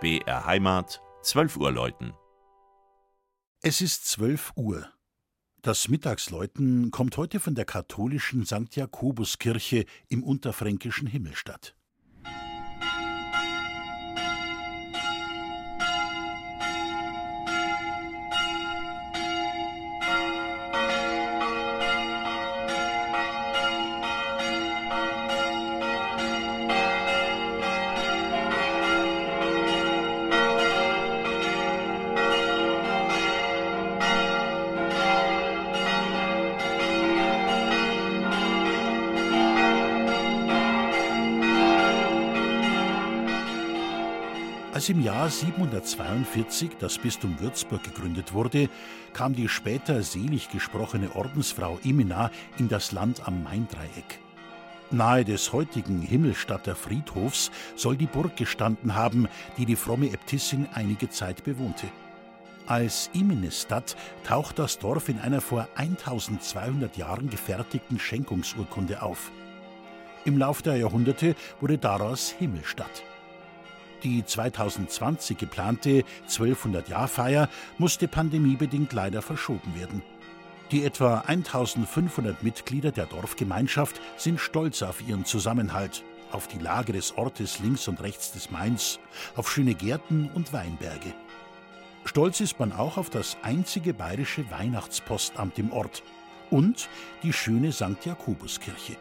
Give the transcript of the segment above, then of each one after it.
BR Heimat, 12 Uhr läuten. Es ist 12 Uhr. Das Mittagsläuten kommt heute von der katholischen St. Jakobuskirche im unterfränkischen Himmelstadt. Als im Jahr 742 das Bistum Würzburg gegründet wurde, kam die später selig gesprochene Ordensfrau Imina in das Land am Maindreieck. Nahe des heutigen Himmelstadter Friedhofs soll die Burg gestanden haben, die die fromme Äbtissin einige Zeit bewohnte. Als Iminestadt taucht das Dorf in einer vor 1200 Jahren gefertigten Schenkungsurkunde auf. Im Lauf der Jahrhunderte wurde daraus Himmelstadt. Die 2020 geplante 1200-Jahr-Feier musste pandemiebedingt leider verschoben werden. Die etwa 1500 Mitglieder der Dorfgemeinschaft sind stolz auf ihren Zusammenhalt, auf die Lage des Ortes links und rechts des Mains, auf schöne Gärten und Weinberge. Stolz ist man auch auf das einzige bayerische Weihnachtspostamt im Ort und die schöne St. Jakobuskirche.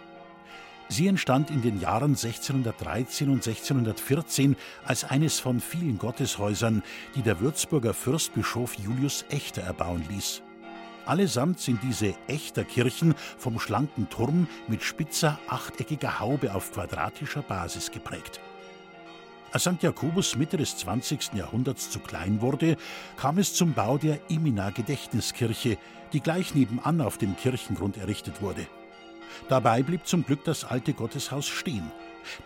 Sie entstand in den Jahren 1613 und 1614 als eines von vielen Gotteshäusern, die der Würzburger Fürstbischof Julius Echter erbauen ließ. Allesamt sind diese Echterkirchen vom schlanken Turm mit spitzer, achteckiger Haube auf quadratischer Basis geprägt. Als St. Jakobus Mitte des 20. Jahrhunderts zu klein wurde, kam es zum Bau der Imina Gedächtniskirche, die gleich nebenan auf dem Kirchengrund errichtet wurde. Dabei blieb zum Glück das alte Gotteshaus stehen.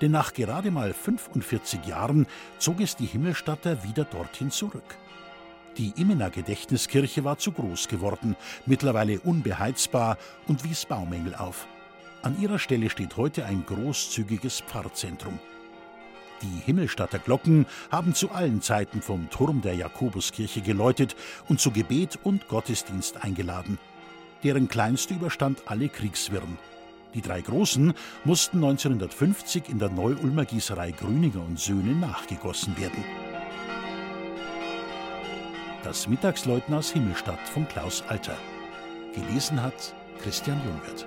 Denn nach gerade mal 45 Jahren zog es die Himmelstatter wieder dorthin zurück. Die Immener Gedächtniskirche war zu groß geworden, mittlerweile unbeheizbar und wies Baumängel auf. An ihrer Stelle steht heute ein großzügiges Pfarrzentrum. Die Himmelstatter Glocken haben zu allen Zeiten vom Turm der Jakobuskirche geläutet und zu Gebet und Gottesdienst eingeladen. Deren kleinste überstand alle Kriegswirren. Die drei Großen mussten 1950 in der Neu-Ulmer Gießerei Grüninger und Söhne nachgegossen werden. Das Mittagsläuten aus Himmelstadt von Klaus Alter. Gelesen hat Christian Jungwirth.